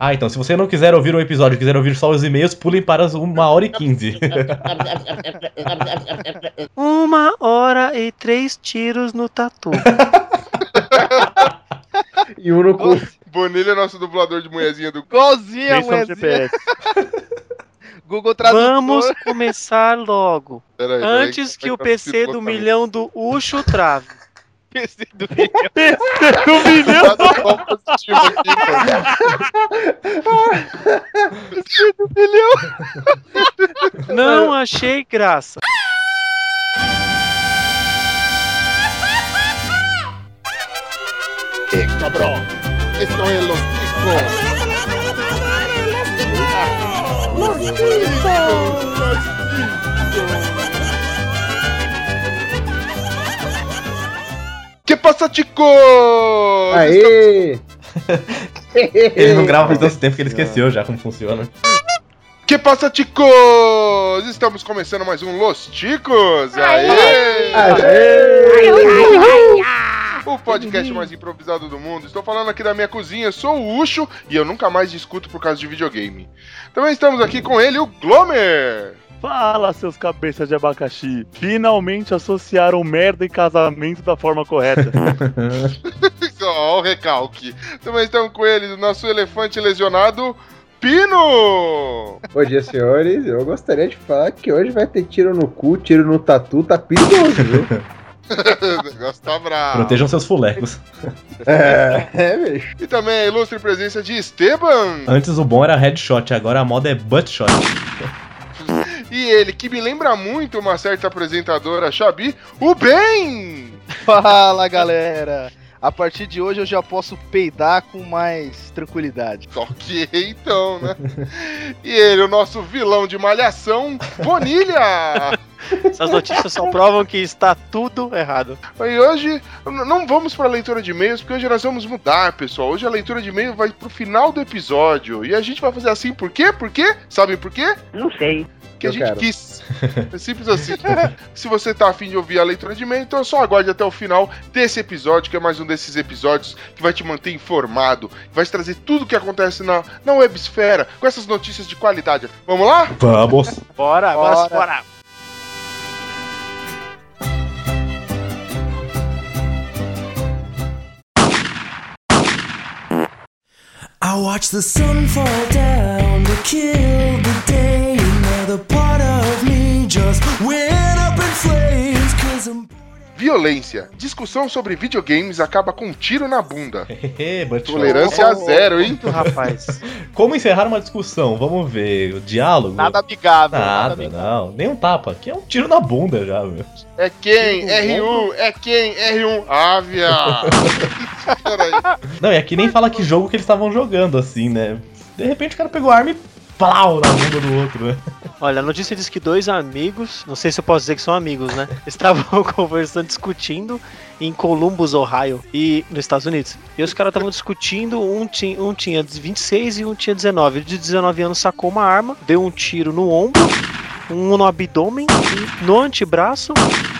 Ah, então, se você não quiser ouvir o episódio, quiser ouvir só os e-mails, pulem para as 1 hora e 15. Uma hora e três tiros no tatu. E um no cu. Bonilha é nosso dublador de mulherzinha do Igualzinho a é Jason mulherzinha. GPS. Google Tradutor. Vamos começar logo. Peraí, peraí, Antes como que é o tá PC do milhão do Ucho trave. PC do milhão. Do milhão! Tá só um positivo aqui, pô. Não achei graça. Eh, cabrón. Esto es los chicos. Que passa, chicos? Aê! Ele não grava faz tanto tempo que ele esqueceu já como funciona. Que passa, chicos? Estamos começando mais um Los Chicos. Aê! Aê! O podcast mais improvisado do mundo. Estou falando aqui da minha cozinha, sou o Ucho e eu nunca mais discuto por causa de videogame. Também estamos aqui com ele, o Glomer. Fala, seus cabeças de abacaxi. Finalmente associaram merda e casamento da forma correta. Ó, o recalque. Também estamos com ele, o nosso elefante lesionado, Pino. Bom dia, senhores. Eu gostaria de falar que hoje vai ter tiro no cu, tiro no tatu, tá perigoso, viu? o negócio tá bravo. Protejam seus fulecos. É, é, bicho. E também a ilustre presença de Esteban. Antes o bom era headshot, agora a moda é buttshot. E ele, que me lembra muito uma certa apresentadora, Xabi, o Ben. Fala, galera. A partir de hoje eu já posso peidar com mais tranquilidade. Ok, então, né? E ele, o nosso vilão de malhação, Bonilha. Essas notícias só provam que está tudo errado. E hoje não vamos para a leitura de e-mails, porque hoje nós vamos mudar, pessoal. Hoje a leitura de e-mail vai pro final do episódio. E a gente vai fazer assim por quê? Por quê? Sabem por quê? Não sei. Que a Eu gente quero. quis. É simples assim. Se você tá afim de ouvir a leitura de e-mail, então só aguarde até o final desse episódio, que é mais um desses episódios que vai te manter informado, vai te trazer tudo o que acontece na, na websfera, com essas notícias de qualidade. Vamos lá? Vamos! Bora, bora, Bora. bora. I watch the sun fall down to kill the day. Violência. Discussão sobre videogames acaba com um tiro na bunda. Tolerância a zero, hein? Muito, rapaz. Como encerrar uma discussão? Vamos ver. O diálogo? Nada amigável. Nada, Nada, amigável. não. Nem um tapa. Aqui é um tiro na bunda já, meu. É quem? R1, é quem? R1. Ah, viado. Peraí. Não, e aqui nem fala que jogo que eles estavam jogando, assim, né? De repente o cara pegou a arma e plau na bunda do outro, né? Olha, a notícia diz que dois amigos, não sei se eu posso dizer que são amigos, né? Estavam conversando, discutindo em Columbus, Ohio, e nos Estados Unidos. E os caras estavam discutindo, um, ti, um tinha 26 e um tinha 19. Ele de 19 anos sacou uma arma, deu um tiro no ombro, um no abdômen, no antebraço,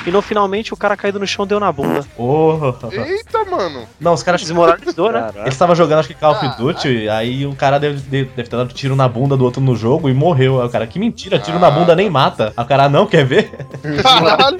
e no finalmente o cara caído no chão deu na bunda. Oh. Eita, mano. Não, os caras. Desmoralizou, né? Eles estavam jogando, acho que Call of Ah, Duty, aí um cara deve, deve, deve ter dado tiro na bunda do outro no jogo e morreu. Aí o cara, que mentira, tiro na Ah. bunda nem mata. Aí o cara, "Ah, não, quer ver? Caralho.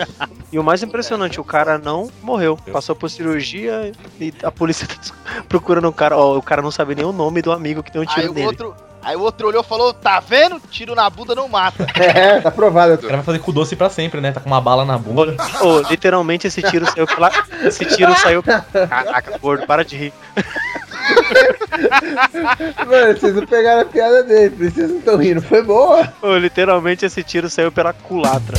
E o mais impressionante, o cara não morreu. Passou por cirurgia e a polícia tá procurando o cara. Ó, o cara não sabe nem o nome do amigo que deu um Aí tiro o nele. outro, aí o outro olhou e falou: Tá vendo? Tiro na bunda não mata. É, tá provado. O cara vai fazer com doce pra sempre, né? Tá com uma bala na bunda. Ô, literalmente esse tiro saiu pela. Esse tiro saiu. Caraca, gordo, para de rir. Mano, vocês não pegaram a piada dele, por isso vocês não estão rindo. Foi boa. Ô, literalmente esse tiro saiu pela culatra.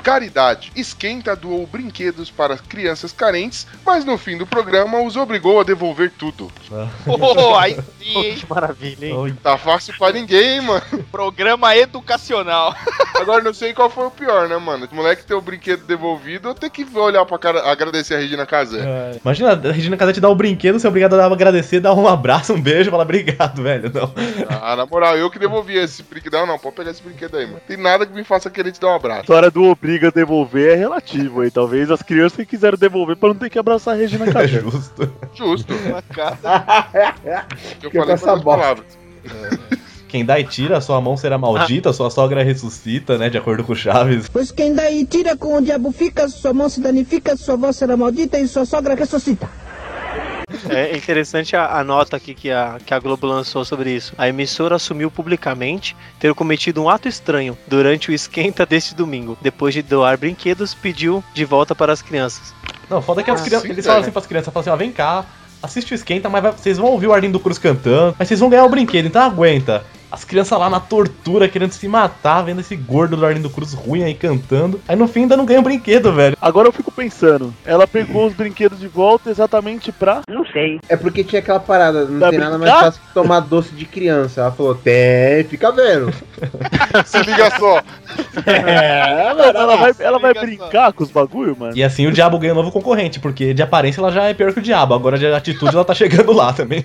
Caridade. Esquenta doou brinquedos para crianças carentes, mas no fim do programa os obrigou a devolver tudo. Pô, aí sim, hein? Que maravilha, hein? Tá fácil pra ninguém, hein, mano. Programa educacional. Agora não sei qual foi o pior, né, mano? O moleque ter o brinquedo devolvido ou ter que olhar pra cara, agradecer a Regina Casé. É. Imagina, a Regina Casé te dá o brinquedo, você é obrigado a dar- agradecer, dar um abraço, um beijo, falar obrigado, velho. Não. Ah, na moral, eu que devolvi esse brinquedo. Não, não, pode pegar esse brinquedo aí, mano. Tem nada que me faça querer te dar um A abraço. história do obriga a devolver é relativo aí. Talvez as crianças que quiseram devolver pra não ter que abraçar a Regina É Casé. justo. Justo. Uma cara. Eu falei essa com as bosta. palavras. Quem dá e tira, sua mão será maldita, sua sogra ressuscita, né? De acordo com o Chaves. Pois quem daí tira com o diabo fica, sua mão se danifica, sua voz será maldita e sua sogra ressuscita. É interessante a, a nota aqui que a, que a Globo lançou sobre isso. A emissora assumiu publicamente ter cometido um ato estranho durante o esquenta deste domingo. Depois de doar brinquedos, pediu de volta para as crianças. Não, foda que as Ah, crianças. sim, Eles falam velho. assim pras crianças, falam assim, ó, vem cá, assiste o esquenta, mas vai- vocês vão ouvir o Arlindo Cruz cantando, mas vocês vão ganhar o brinquedo, então aguenta. As crianças lá na tortura, querendo se matar, vendo esse gordo do Arlindo Cruz ruim aí cantando. Aí no fim ainda não ganha o brinquedo, velho. Agora eu fico pensando, ela pegou os brinquedos de volta exatamente pra. É porque tinha aquela parada, não Pra tem nada mais brincar? fácil que tomar doce de criança. Ela falou, tem, fica vendo. Se liga só. É, Ela vai, ela vai Liga só. brincar com os bagulho, mano? E assim o diabo ganha um novo concorrente, porque de aparência ela já é pior que o diabo, agora de atitude ela tá chegando lá também.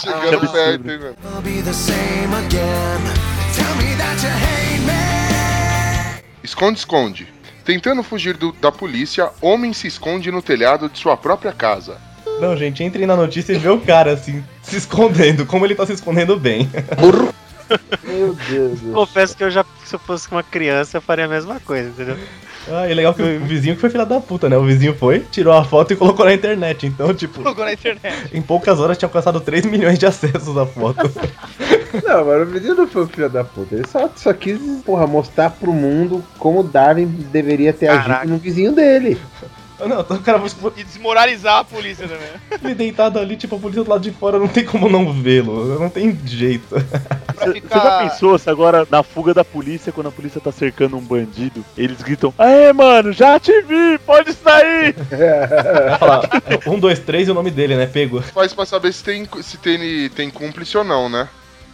Chegando perto, hein, mano. Again. Tell me that you hate me. Esconde, esconde. Tentando fugir do- da polícia, homem se esconde no telhado de sua própria casa. Não, gente, entrem na notícia e vê o cara assim, se escondendo, como ele tá se escondendo bem. Meu Deus. do Confesso que eu já, se eu fosse uma criança, eu faria a mesma coisa, entendeu? Ah, e legal que o vizinho que foi filha da puta, né? O vizinho foi, tirou a foto e colocou na internet. Então, tipo, Jogou na internet. em poucas horas tinha alcançado 3 milhões de acessos a foto. Não, mano, o vizinho não foi um filho da puta. Ele só, só quis, porra, mostrar pro mundo como Darwin deveria ter Caraca. agido no vizinho dele. Não, então o cara foi E desmoralizar a polícia também. ele deitado ali, tipo, a polícia do lado de fora não tem como não vê-lo. Não tem jeito. Você ficar. já pensou se agora, na fuga da polícia, quando a polícia tá cercando um bandido, eles gritam: Aê, mano, já te vi, pode sair! Vai falar, um, dois, três e o nome dele, né? Pego. Faz pra saber se tem, se tem, tem cúmplice ou não, né?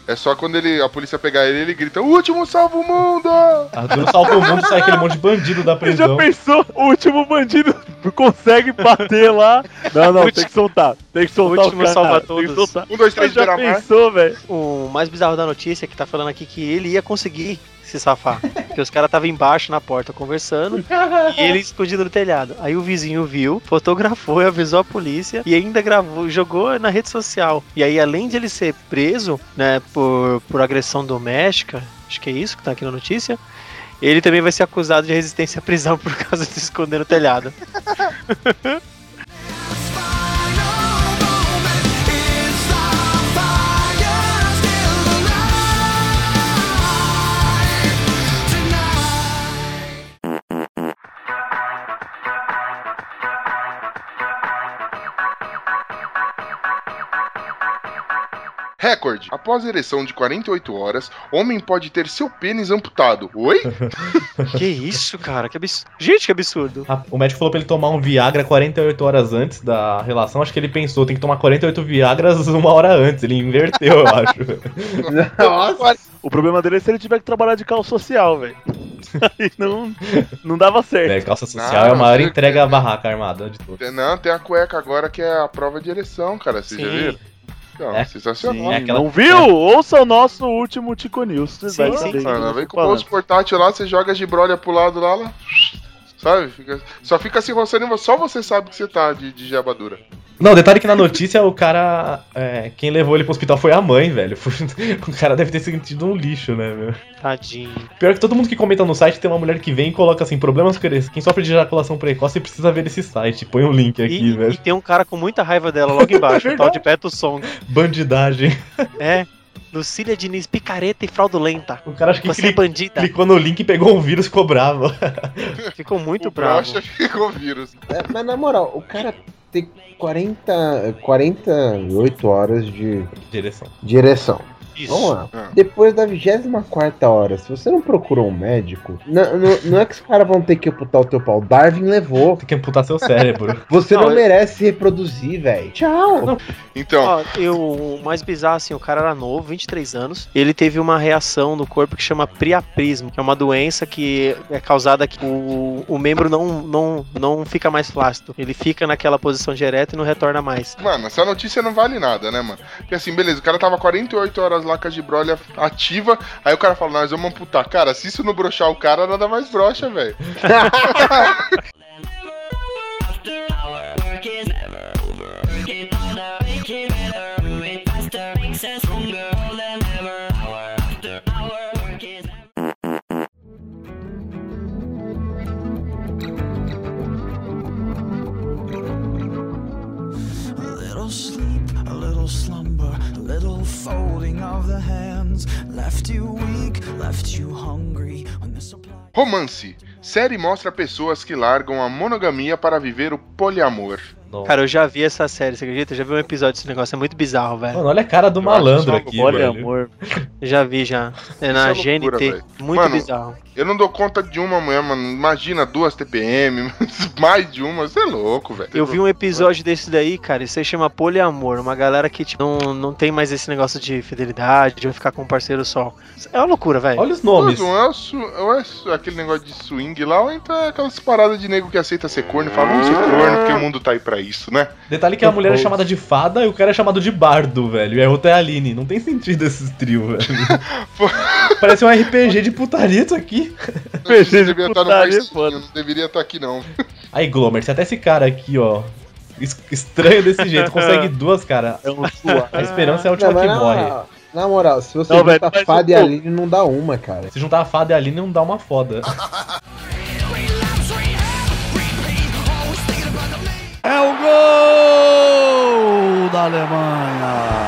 É só quando ele, a polícia pegar ele, ele grita: Último salva o mundo! Arthur salva o mundo, sai aquele monte de bandido da Você já prisão. pensou? O último bandido consegue bater lá. Não, não, tem que soltar. Tem que soltar último o cara. salva Tem que todos. soltar. Um, dois, três, Você já pensou, velho? O mais bizarro da notícia é que tá falando aqui que ele ia conseguir se safar. Porque os caras estavam embaixo na porta conversando e ele escondido no telhado. Aí o vizinho viu, fotografou e avisou a polícia e ainda gravou, jogou na rede social. E aí, além de ele ser preso, né, por, por agressão doméstica, acho que é isso que tá aqui na notícia. Ele também vai ser acusado de resistência à prisão por causa de se esconder no telhado. Recorde. Após ereção de 48 horas, homem pode ter seu pênis amputado. Oi? que isso, cara? Que absurdo. Gente, que absurdo. Ah, O médico falou pra ele tomar um Viagra 48 horas antes da relação. Acho que ele pensou, tem que tomar 48 Viagras uma hora antes. Ele inverteu, eu acho. Nossa. O problema dele é se ele tiver que trabalhar de calça social, velho. Aí não, não dava certo. É, calça social Não, é a maior entrega barraca armada de tudo. Não, tem a cueca agora que é a prova de ereção, cara. Vocês já Sim. viram? Não, É. sensacional. Sim, é aquela- Não viu? Ouça o nosso último Tico News. Você Sim, vai sim, saber tô vem com o bolso portátil lá, você joga a gibrolha pro lado lá, lá sabe? Fica- só fica se roçando só você sabe que você tá de, de jabadura. Não, detalhe que na notícia o cara. é, quem levou ele pro hospital foi a mãe, velho. Foi- o cara deve ter sentido um lixo, né, meu? Tadinho. Pior que todo mundo que comenta no site tem uma mulher que vem e coloca assim: problemas com Quem sofre de ejaculação precoce precisa ver esse site. Põe um link aqui, E, velho. e tem um cara com muita raiva dela logo embaixo, o tal de Beto Song. Bandidagem. É. Lucília Diniz, picareta e fraudulenta. O cara acho que Você é cli- bandida. clicou no link e pegou um vírus e ficou bravo. Ficou muito o bravo. brocha ficou vírus. É, mas na moral, o cara tem 40, 48 horas de, Direção. de ereção. Isso. Vamos lá. Ah. Depois da 24 hora, se você não procurou um médico, não, não, não é que os caras vão ter que amputar o teu pau. Darwin levou. Tem que amputar seu cérebro. Você não, Não, eu- merece reproduzir, velho. Tchau. Então, Ó, eu, o mais bizarro, assim, o cara era novo, 23 anos. Ele teve uma reação no corpo que chama priaprismo, que é uma doença que é causada que o, o membro não, não, não fica mais flácido. Ele fica naquela posição direta e não retorna mais. mano, essa notícia não vale nada, né, mano? Porque assim, beleza, o cara tava 48 horas lá com a gibrolha ativa, aí o cara fala, nós vamos amputar. Cara, se isso não broxar o cara, nada mais brocha, velho. little sleep, a little slumber, a little folding of the hands. Left you weak, left you hungry. Romance. Série mostra pessoas que largam a monogamia para viver o poliamor. Não. Cara, eu já vi essa série, você acredita? Eu já vi um episódio desse negócio, é muito bizarro, velho. Mano, olha a cara do Eu acho malandro aqui, Olha, velho. amor. Já vi já. É na é loucura, GNT. velho. Muito Mano, bizarro. Eu não dou conta de uma mulher, mano. Imagina duas TPM, mais de uma. Você é louco, velho. Eu vi um episódio desse daí, cara, isso aí chama poliamor. Uma galera que tipo, não, não tem mais esse negócio de fidelidade, de ficar com um parceiro só. É uma loucura, velho. Olha os nomes. não é, o su- ou é su- aquele negócio de swing lá, ou então é aquelas paradas de nego que aceita ser corno e fala, vamos ser corno, porque o mundo tá aí pra isso, né? Detalhe que a mulher é chamada de fada e o cara é chamado de bardo, velho. E a outra é a Aline. Não tem sentido esses trio, velho. Parece um RPG de putaria isso aqui. Estar no putaria, foda. não deveria estar aqui não. Aí, Glomer, se até esse cara aqui, ó. es- Estranho desse jeito, consegue duas, cara. É um. A esperança é a última Não, que mas morre. na, moral, se você Não, velho, junta mas fada e Aline, não dá uma, cara. Se juntar a fada e a Aline, não dá uma foda. É o gol da Alemanha.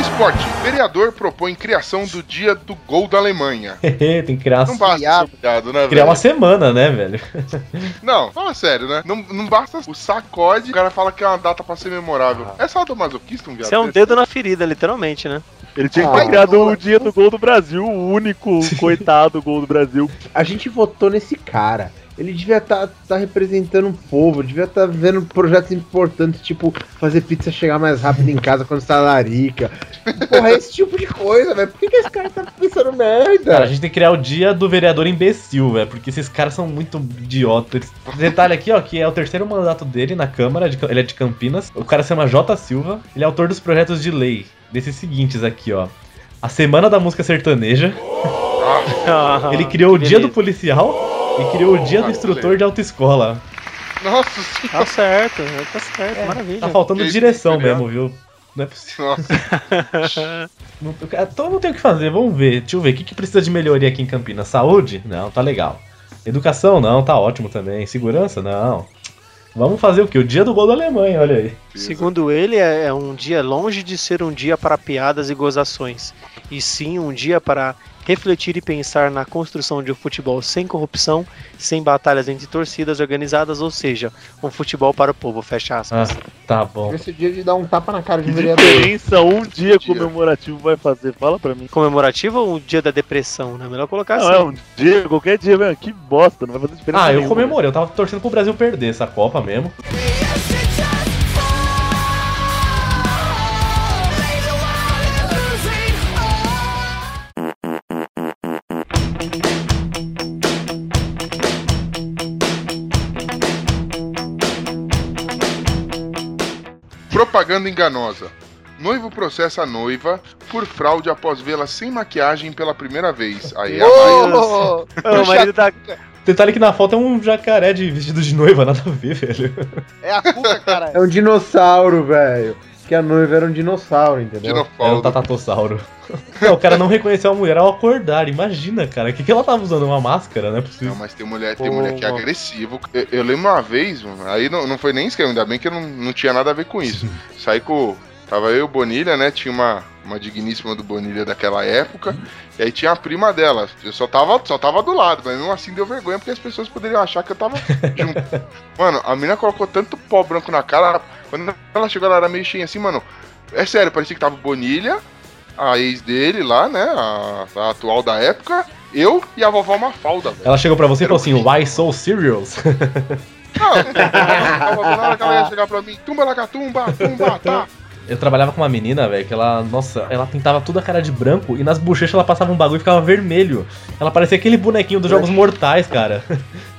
Esporte. Vereador propõe criação do dia do gol da Alemanha. Tem que criar, Não basta humilhado, né, criar velho? uma semana, né, velho? Não, fala sério, né? Não, não basta o sacode, o cara fala que é uma data pra ser memorável. É só do masoquista um viado Isso é um desse? dedo na ferida, literalmente, né? Ele tinha que Ah, ter criado o dia do gol do Brasil, o único coitado gol do Brasil. A gente votou nesse cara. Ele devia estar representando o povo, devia estar vendo projetos importantes, tipo fazer pizza chegar mais rápido em casa quando está larica. Porra, é esse tipo de coisa, velho. Por que, que esse cara tá pensando merda? Cara, a gente tem que criar o dia do vereador imbecil, velho. Porque esses caras são muito idiotas. Detalhe aqui, ó, que é o terceiro mandato dele na Câmara, de- ele é de Campinas. O cara se chama J. Silva. Ele é autor dos projetos de lei. Desses seguintes aqui, ó. A Semana da Música Sertaneja. Ele criou o dia do policial e criou o dia do instrutor de autoescola. Nossa senhora. Tá certo, tá certo, maravilha. Tá faltando Que direção mesmo, viu? Não é possível. Nossa. Não, cara, todo mundo tem o que fazer, vamos ver. Deixa eu ver, o que, que precisa de melhoria aqui em Campinas? Saúde? Não, tá legal. Educação? Não, tá ótimo também. Segurança? Não. Vamos fazer o quê? O dia do gol da Alemanha, olha aí. Segundo ele, é é um dia longe de ser um dia para piadas e gozações, e sim um dia para refletir e pensar na construção de um futebol sem corrupção, sem batalhas entre torcidas organizadas, ou seja, um futebol para o povo, fecha Ah, aspas. tá bom. Esse dia de dar um tapa na cara de um vereador. diferença um dia Dia. comemorativo vai fazer? Fala pra mim. Comemorativo ou o dia da depressão, né? Melhor colocar Não, assim. é um dia, qualquer dia, velho. Que bosta, não vai fazer diferença Ah, eu nenhuma. comemorei, eu tava torcendo pro Brasil perder essa Copa mesmo. Propaganda enganosa. Noivo processa a noiva por fraude após vê-la sem maquiagem pela primeira vez. Aí a Maia- Ô, Ah, o marido da. Detalhe que na foto é um jacaré de vestido de noiva, nada a ver, velho. É a cuca, É cara. um dinossauro, velho. Que a noiva era um dinossauro, entendeu? É um tatatossauro. Não, o cara não reconheceu a mulher ao acordar. Imagina, cara. O que, que ela tava usando? Uma máscara, não é Não, possível. mas tem mulher, tem Pô, mulher que é mano. agressivo. Eu, eu lembro uma vez, mano, aí não, não foi nem esquema, ainda bem que eu não, não tinha nada a ver com isso. Saí com. Tava eu e o Bonilha, né? Tinha uma, uma digníssima do Bonilha daquela época. E aí tinha a prima dela. Eu só tava, só tava do lado, mas mesmo assim deu vergonha porque as pessoas poderiam achar que eu tava junto. Mano, a menina colocou tanto pó branco na cara. Quando ela chegou, ela era meio cheia assim, mano. É sério, parecia que tava Bonilha, a ex dele lá, né? A, a atual da época. Eu e a vovó Mafalda, velho. Ela chegou pra você e falou assim, why so serious? Não, na hora que ela ia chegar pra mim, tumba lá, tumba, tumba, tá. Eu trabalhava com uma menina, velho, que ela, nossa, ela pintava toda a cara de branco e nas bochechas ela passava um bagulho e ficava vermelho. Ela parecia aquele bonequinho dos Jogos Mortais, cara.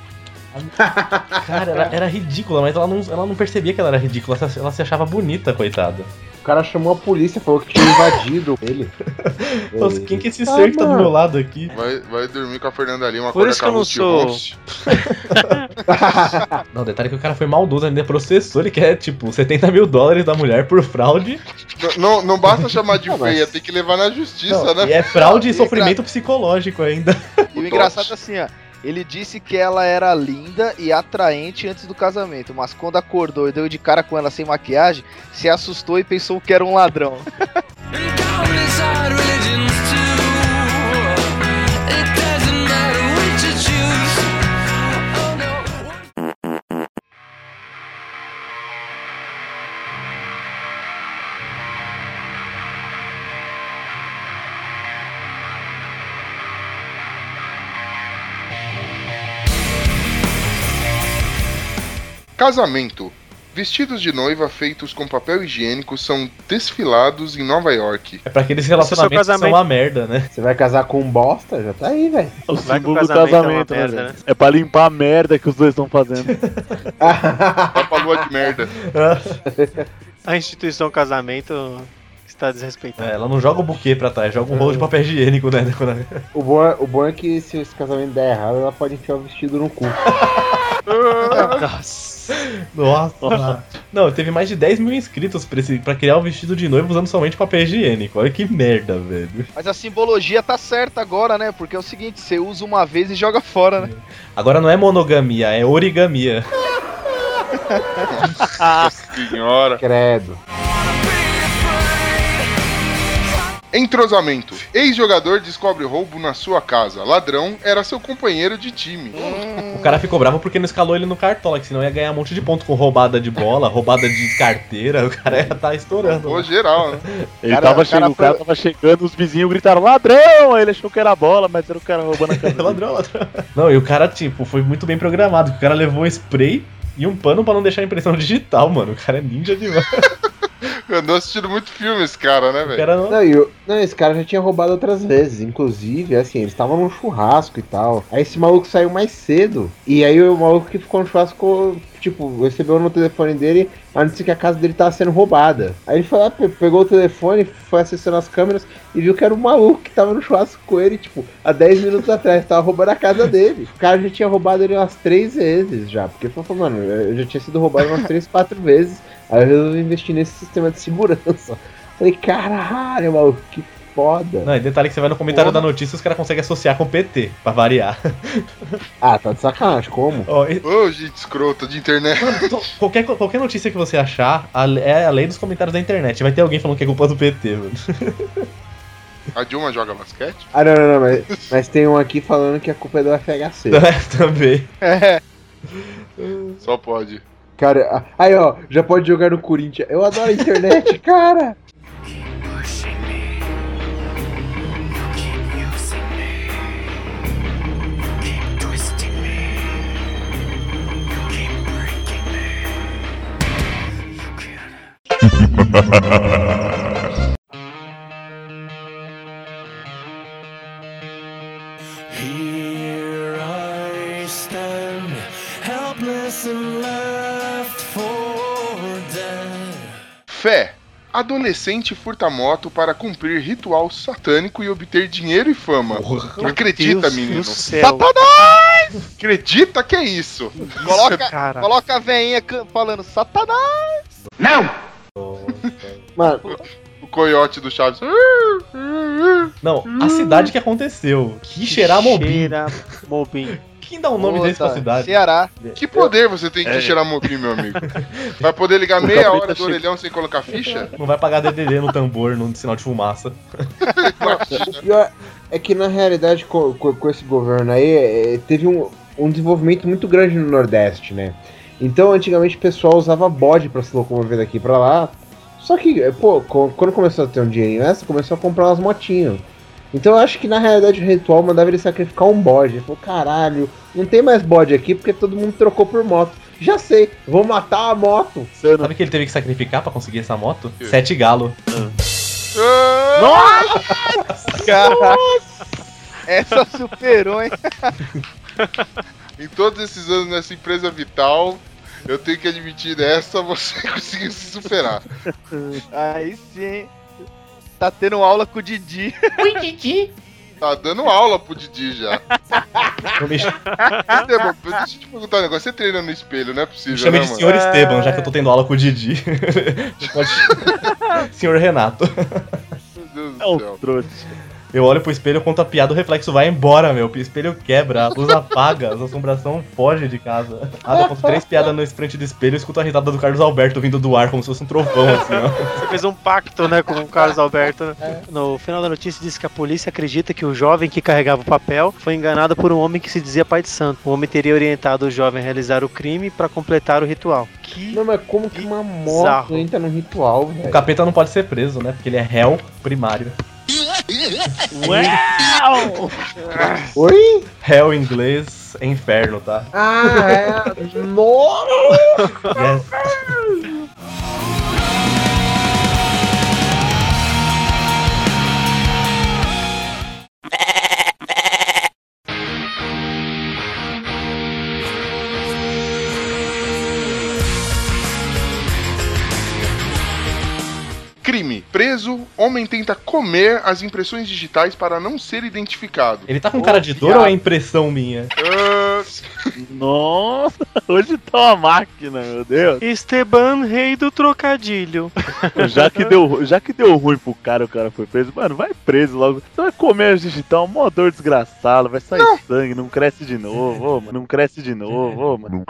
Cara, ela era ridícula, mas ela não, ela não percebia que ela era ridícula, ela se- ela se achava bonita, coitada. O cara chamou a polícia, falou que tinha invadido ele. Nossa, quem que é esse Ah, ser que tá do meu lado aqui? Vai, vai dormir com a Fernanda Lima, Por isso que eu não sou-. Não, detalhe que o cara foi maldoso, ainda processou, ele quer, tipo, 70 mil dólares da mulher por fraude. Não, não, não basta chamar de feia, tem que levar na justiça, Não, né? e é fraude e e sofrimento psicológico ainda. E o engraçado é assim, ó. Ele disse que ela era linda e atraente antes do casamento, mas quando acordou e deu de cara com ela sem maquiagem, se assustou e pensou que era um ladrão. Casamento. Vestidos de noiva feitos com papel higiênico são desfilados em Nova York. É pra aqueles é relacionamentos que são casamento. uma merda, né? Você vai casar com um bosta? Já tá aí, velho. O Vai símbolo do casamento é casamento, né, merda, né? É pra limpar a merda que os dois estão fazendo. Vai pra lua de merda. A instituição casamento está desrespeitada. É, ela não joga o buquê pra trás, joga um rolo de papel higiênico, né? O, bom é, o bom é que se esse casamento der errado, ela pode enfiar o vestido no cu. Nossa. Nossa. Não, teve mais de 10 mil inscritos pra, esse, pra criar o vestido de noivo usando somente papel higiênico. Olha que merda, velho. Mas a simbologia tá certa agora, né? Porque é o seguinte, você usa uma vez e joga fora, né? Agora não é monogamia, é origamia. Senhora. Credo. Entrosamento. Ex-jogador descobre roubo na sua casa. Ladrão era seu companheiro de time. O cara ficou bravo porque não escalou ele no cartola, que senão ia ganhar um monte de ponto com roubada de bola, roubada de carteira. O cara ia estar estourando. Pô, geral, né? Ele Cara, tava o cara chegando, o cara tava chegando, os vizinhos gritaram ladrão! Aí ele achou que era bola, mas era o cara roubando a casa. ladrão, ladrão. Não, e o cara, tipo, foi muito bem programado. que O cara levou spray e um pano pra não deixar a impressão digital, mano. O cara é ninja demais. Andou assistindo muito filme esse cara, né, velho? não. Não, não, esse cara já tinha roubado outras vezes. Inclusive, assim, eles estavam num churrasco e tal. Aí esse maluco saiu mais cedo. E aí o maluco que ficou no churrasco, tipo, recebeu no telefone dele a notícia que a casa dele tava sendo roubada. Aí ele foi lá, pe- pegou o telefone, foi acessando as câmeras e viu que era o maluco que tava no churrasco com ele, tipo, há 10 minutos atrás. Tava roubando a casa dele. O cara já tinha roubado ele umas três vezes já. Porque falou, mano, eu já tinha sido roubado umas três, quatro vezes. Aí eu resolvi investir nesse sistema de segurança. Falei, caralho, maluco, que foda. Não, e detalhe que você vai no comentário Porra. da notícia os caras conseguem associar com o PT, pra variar. Ah, tá de sacanagem, como? Ó, e- Ô, gente escrota de internet. to- qualquer, qualquer notícia que você achar, a- é a lei dos comentários da internet. Vai ter alguém falando que é culpa do PT, mano. A Dilma joga basquete? Ah, não, não, não, mas, mas tem um aqui falando que a culpa é do FHC. Também. É. Só pode. Cara, aí ó, já pode jogar no Corinthians. Eu adoro a internet, cara. Here Fé. Adolescente furta moto para cumprir ritual satânico e obter dinheiro e fama. Acredita, Deus menino? céu. Acredita que é isso? Coloca, Cara. coloca a veinha falando Satanás. Mano, O coiote do Chaves. Não, a cidade que aconteceu. Que cheirar mobim. Quem dá o nome desse pra Puta, cidade? Ceará. Que poder você tem que cheirar mobim, meu amigo? Vai poder ligar O meia hora do orelhão sem colocar ficha? Não vai pagar DDD no tambor, no sinal de fumaça. o pior é que na realidade com, com- com esse governo aí é, teve um, um desenvolvimento muito grande no Nordeste, né? Então antigamente o pessoal usava bode pra se locomover daqui pra lá. Só que, pô, co- quando começou a ter um dinheirinho essa, começou a comprar umas motinhas. Então eu acho que na realidade o ritual mandava ele sacrificar um bode. Ele falou, caralho, não tem mais bode aqui porque todo mundo trocou por moto. Já sei, vou matar a moto. Sabe o que ele teve que sacrificar pra conseguir essa moto? Sete galo. Ah, Caraca. Essa superou, hein? em todos esses anos nessa empresa vital, eu tenho que admitir essa, você conseguiu se superar. Aí sim. Tá tendo aula com o Didi. Tá dando aula pro Didi já. Esteban, deixa eu te perguntar um negócio. Você treina no espelho, não é me possível, chame né, de mano? senhor Esteban, já que eu tô tendo aula com o Didi. Senhor Renato. Meu Deus É um do céu. trouxa. Eu olho pro espelho, eu conto a piada, o reflexo vai embora, meu. O espelho quebra, a luz apaga, as assombração foge de casa. Ah, eu conto três piadas na frente do espelho e escuto a risada do Carlos Alberto vindo do ar, como se fosse um trovão, assim, ó. Você fez um pacto, né, com o Carlos Alberto. né? No final da notícia diz que a polícia acredita que o jovem que carregava o papel foi enganado por um homem que se dizia pai de santo. O homem teria orientado o jovem a realizar o crime para completar o ritual. Que Não, mas como que uma moto Bizarro. entra no ritual, O velho? capeta não pode ser preso, né? Porque ele é réu primário. Uau! Oi? Em inglês é inferno, tá? Ah, é. Nossa! Yes. Homem tenta comer as impressões digitais para não ser identificado. Ele tá com cara de dor ou é impressão minha? Ah, Nossa, hoje tá uma máquina, meu Deus. Esteban, rei do trocadilho. Já que deu, já que deu ruim pro cara, o cara foi preso. Mano, vai preso logo. Você vai comer digital, mó dor desgraçado, vai sair sangue, não cresce de novo, ô, mano, não cresce de novo, ô, mano.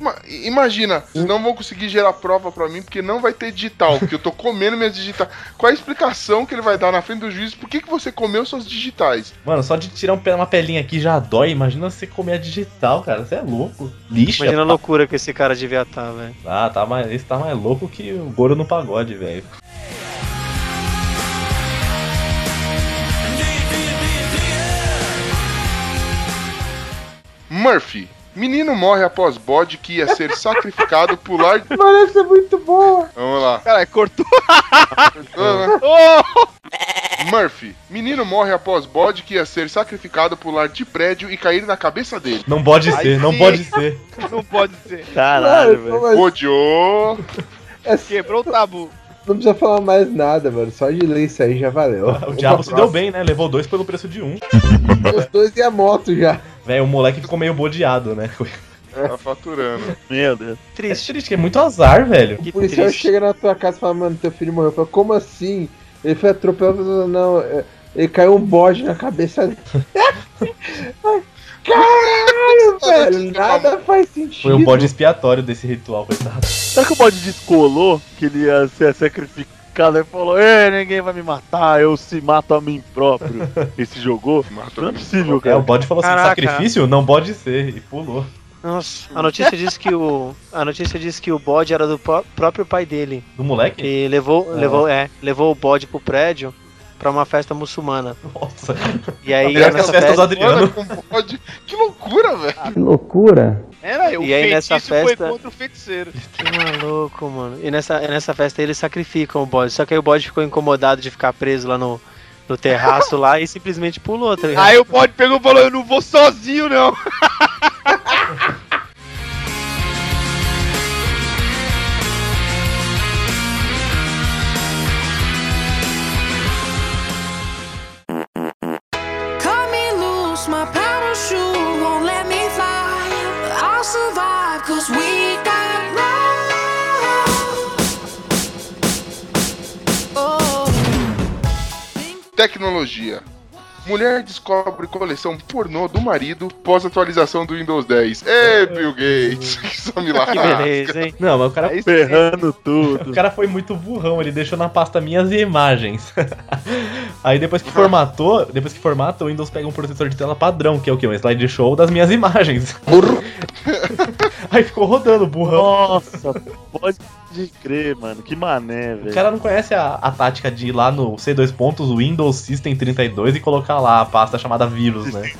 ma- imagina, vocês não vão conseguir gerar prova pra mim porque não vai ter digital, porque eu tô comendo minhas digitais. Qual é a explicação que ele vai dar na frente do juiz? Por que, que você comeu suas digitais? Mano, só de tirar um uma pelinha aqui já dói. Imagina você comer a digital, cara. Você é louco. Lixa. Imagina a loucura que esse cara devia estar, velho. Ah, tá mais, esse tá mais louco que o Goro no pagode, velho. Murphy. Menino morre após bode que ia ser sacrificado pular. Mano, essa é muito boa. Vamos lá. Caralho, cortou. Murphy. Menino morre após bode que ia ser sacrificado pular de prédio e cair na cabeça dele. Não pode Aí ser, não sim. pode ser. Não pode ser. Caralho, Mano, velho. mas Odiou. é- Quebrou o tabu. não precisa falar mais nada, mano. Só de ler isso aí já valeu. O diabo se deu bem, né? Levou dois pelo preço de um. Os dois e a moto já. Velho, o moleque ficou meio bodeado, né? Tá faturando. Meu Deus. É Triste. triste, que é muito azar, velho. Que O policial triste. chega na tua casa e fala, mano, teu filho morreu. Fala, como assim? Ele foi atropelado. Não, é- ele caiu um bode na cabeça dele. Caralho, velho, nada faz sentido. Foi o bode expiatório desse ritual, coitado. Será que o bode descolou que ele ia ser sacrificado e falou: Ei, ninguém vai me matar, eu se mato a mim próprio? E se jogou? Não é possível, É, o cara. bode falou assim: Caraca. sacrifício não pode ser. E pulou. Nossa, a notícia diz que o a notícia diz que o bode era do pró- próprio pai dele, Do moleque? que levou Ah. levou é, levou o bode pro prédio pra uma festa muçulmana. Nossa. E aí as nessa festas do festa, Adriano. Que loucura, velho. Que loucura. É, velho, o E aí, nessa feitiço foi festa- contra o feiticeiro. que maluco, mano. E nessa nessa festa eles sacrificam o bode, só que aí o bode ficou incomodado de ficar preso lá no no terraço lá e simplesmente pulou, tá ligado? Aí o bode pegou e falou, eu não vou sozinho, não. Tecnologia. Mulher descobre coleção pornô do marido pós atualização do Windows 10. Ê, Bill Gates, que só me Que beleza, hein? Não, mas o cara, sim. Ferrando o tudo. cara foi muito burrão, ele deixou na pasta minhas imagens. Aí depois que formatou, depois que formata, o Windows pega um processor de tela padrão, que é o que? Um slideshow das minhas imagens. Aí ficou rodando, burrão. Nossa, pode crer, mano. Que mané, O velho. cara não conhece a, a tática de ir lá no C2 pontos, Windows System 32 e colocar lá a pasta chamada vírus, né?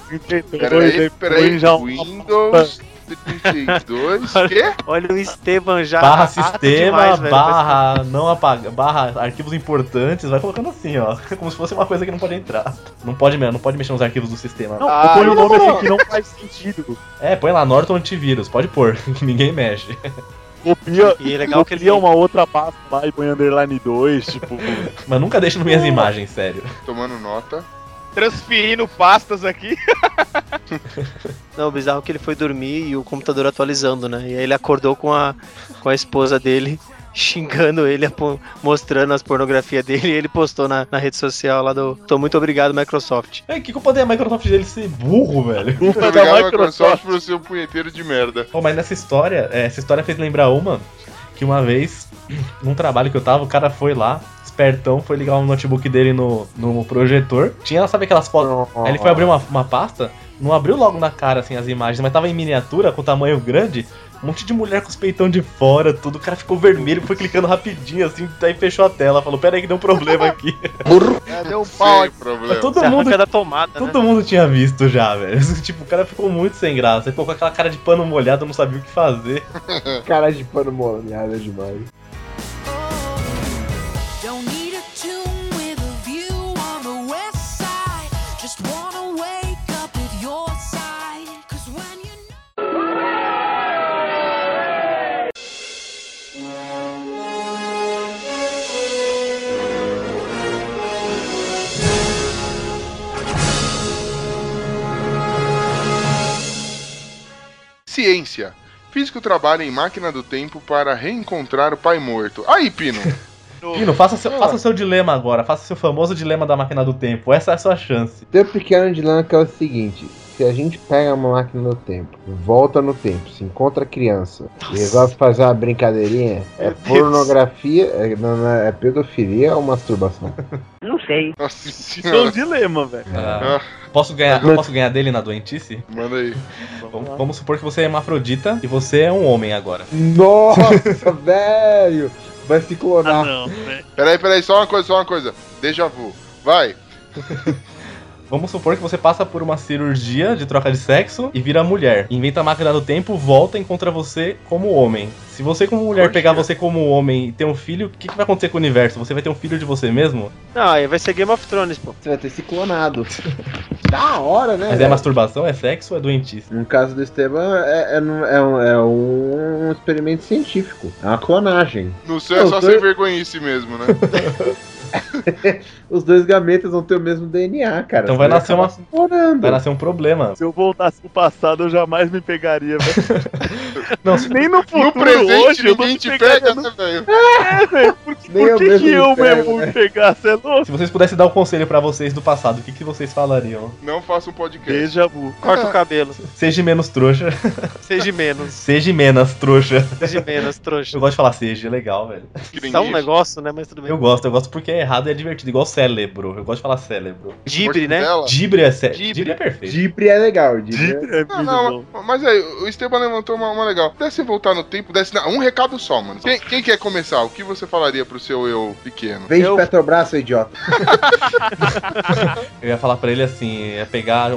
Peraí, peraí. já um- Windows 32. Quê? Olha o Esteban já. barra sistema, demais, velho. barra não apaga, barra arquivos importantes, vai colocando assim, ó. Como se fosse uma coisa que não pode entrar. Não pode, não pode mexer nos arquivos do sistema. Não, Ah, põe o nome não. assim que não faz sentido. É, põe lá Norton Antivírus, pode pôr, que ninguém mexe. Copia, E é legal que ele copia uma outra pasta lá e põe underline 2, tipo. Mas nunca deixa nas minhas imagens, sério. Tomando nota. Transferindo pastas aqui. Não, o bizarro é que ele foi dormir e o computador atualizando, né? E aí ele acordou com a, com a esposa dele xingando ele, mostrando as pornografias dele e ele postou na, na rede social lá do Tô muito obrigado, Microsoft. É, que culpa tem a Microsoft dele ser burro, velho? Culpa da Obrigado, Microsoft, Microsoft. por ser um punheteiro de merda. Pô, mas nessa história, é, essa história fez lembrar uma que uma vez, num trabalho que eu tava, o cara foi lá, espertão, foi ligar o notebook dele no, no projetor. Tinha, sabe aquelas fotos. Aí ele foi abrir uma, uma pasta, não abriu logo na cara assim as imagens, mas tava em miniatura, com tamanho grande. Um monte de mulher com os peitão de fora, tudo. O cara ficou vermelho, foi clicando rapidinho assim, aí fechou a tela. Falou: Pera aí que deu um problema aqui. É, deu um pau aqui. problema. Todo mundo da tomada, né? Todo mundo tinha visto já, velho. Tipo, o cara ficou muito sem graça. Ele ficou com aquela cara de pano molhado, não sabia o que fazer. Cara de pano molhado é demais. Ciência. Físico trabalha em máquina do tempo para reencontrar o pai morto. Aí, Pino. Pino, faça seu, faça seu dilema agora. Faça seu famoso dilema da máquina do tempo. Essa é a sua chance. Tem um pequeno dilema que é o seguinte: se a gente pega uma máquina do tempo, volta no tempo, se encontra criança e resolve fazer uma brincadeirinha, é pornografia, é, não, não, é pedofilia ou masturbação? Nossa Isso é um dilema, velho. Ah, posso, ganhar, posso ganhar dele na doentice? Manda aí. Vamos, vamos supor que você é hermafrodita e você é um homem agora. Nossa, velho! Vai se Ah, clonar. não, velho. Peraí, peraí, só uma coisa, só uma coisa. Déjà vu. Vai. Vamos supor que você passa por uma cirurgia de troca de sexo e vira mulher. Inventa a máquina do tempo, volta e encontra você como homem. Se você, como mulher, Poxa. pegar você como homem e ter um filho, o que, que vai acontecer com o universo? Você vai ter um filho de você mesmo? Não, aí vai ser Game of Thrones, pô. Você vai ter se clonado. da hora, né? Mas é masturbação, é sexo ou é doentice? No caso do Esteban, é, é, é um, é um experimento científico. É uma clonagem. No céu é só tô- sem vergonhice mesmo, né? Os dois gametas vão ter o mesmo DNA, cara. Então vai nascer uma-. Vai nascer um problema. Se eu voltasse pro passado, eu jamais me pegaria, velho. Não, Nem no futuro, No presente hoje, eu não ninguém me te pegaria pega, no- né, velho? É, velho. Por, que- Nem por eu que, mesmo que eu me pego, mesmo né? me pegar? Você é louco? se vocês pudessem dar um conselho pra vocês do passado, o que, que vocês falariam? Não faça um podcast. Deja vu. Corta o cabelo. Seja menos trouxa. Seja menos. Seja menos trouxa. Seja menos, trouxa. Eu gosto de falar seja, é legal, velho. Que nem Dá um isso. negócio, né? Mas tudo bem. Eu gosto, eu gosto porque é errado é divertido, igual cérebro. Eu gosto de falar cérebro. Dibre, né? Dibre é sério. Dibre. Dibre é perfeito. Dipre é legal. Dipre é... É Não, não, bom. mas aí, o Esteban levantou uma, uma legal. Pudesse voltar no tempo, desse. Não, um recado só, mano. Quem, quem quer começar? O que você falaria pro seu eu pequeno? Vem de Eu- Petrobras, seu idiota. Eu ia falar pra ele assim, ia pegar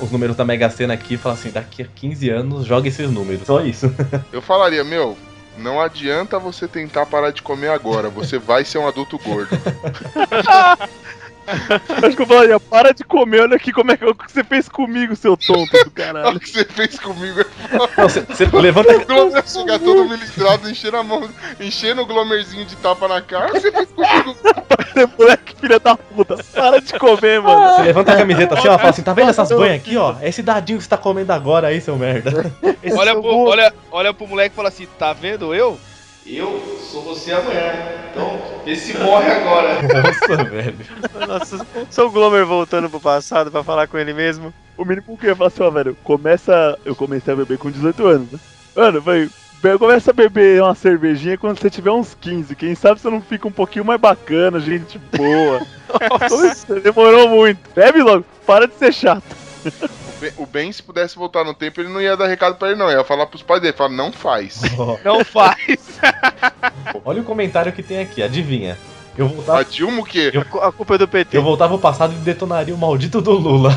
os números da Mega Sena aqui e falar assim, daqui a 15 anos, joga esses números. Só isso. Eu falaria, meu, não adianta você tentar parar de comer agora. Você vai ser um adulto gordo. Acho que eu falaria, para de comer, olha aqui como é que, o que você fez comigo, seu tonto do Olha caralho. o que você fez comigo. Não, você, você levanta. O Glomer chegar todo militrado, enchendo a mão, enchendo o Glomerzinho de tapa na cara. O que você fez comigo? Você moleque, filha da puta, para de comer, mano. Você levanta a camiseta assim, ó, fala assim, tá vendo essas banhas aqui, ó? É esse dadinho que você tá comendo agora aí, seu merda. Esse Olha seu pro, olha, olha pro moleque e fala assim: tá vendo eu? Eu sou você amanhã. Então, esse morre agora. Nossa, velho. Nossa, sou o Glomer voltando pro passado pra falar com ele mesmo. O mínimo que eu ia falar assim, ó, velho, começa. Eu comecei a beber com 18 anos, né? Mano, velho, começa a beber uma cervejinha quando você tiver uns 15. Quem sabe você não fica um pouquinho mais bacana, gente boa. Nossa, demorou muito. Bebe logo, para de ser chato. O Ben- O Ben, se pudesse voltar no tempo, ele não ia dar recado pra ele, não. Ia falar pros pais dele. Falar, não faz. Não faz. Olha o comentário que tem aqui, adivinha. Eu voltava, A Dilma o quê? Eu- A culpa é do PT. eu voltava ao passado e detonaria o maldito do Lula.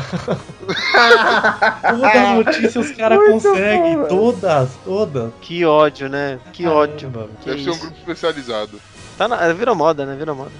Toda notícia os caras conseguem. bom, todas, todas. Que ódio, né? Que ódio. Caramba. Que Deve ser um isso. grupo especializado. Tá na... Virou moda, né? Virou moda.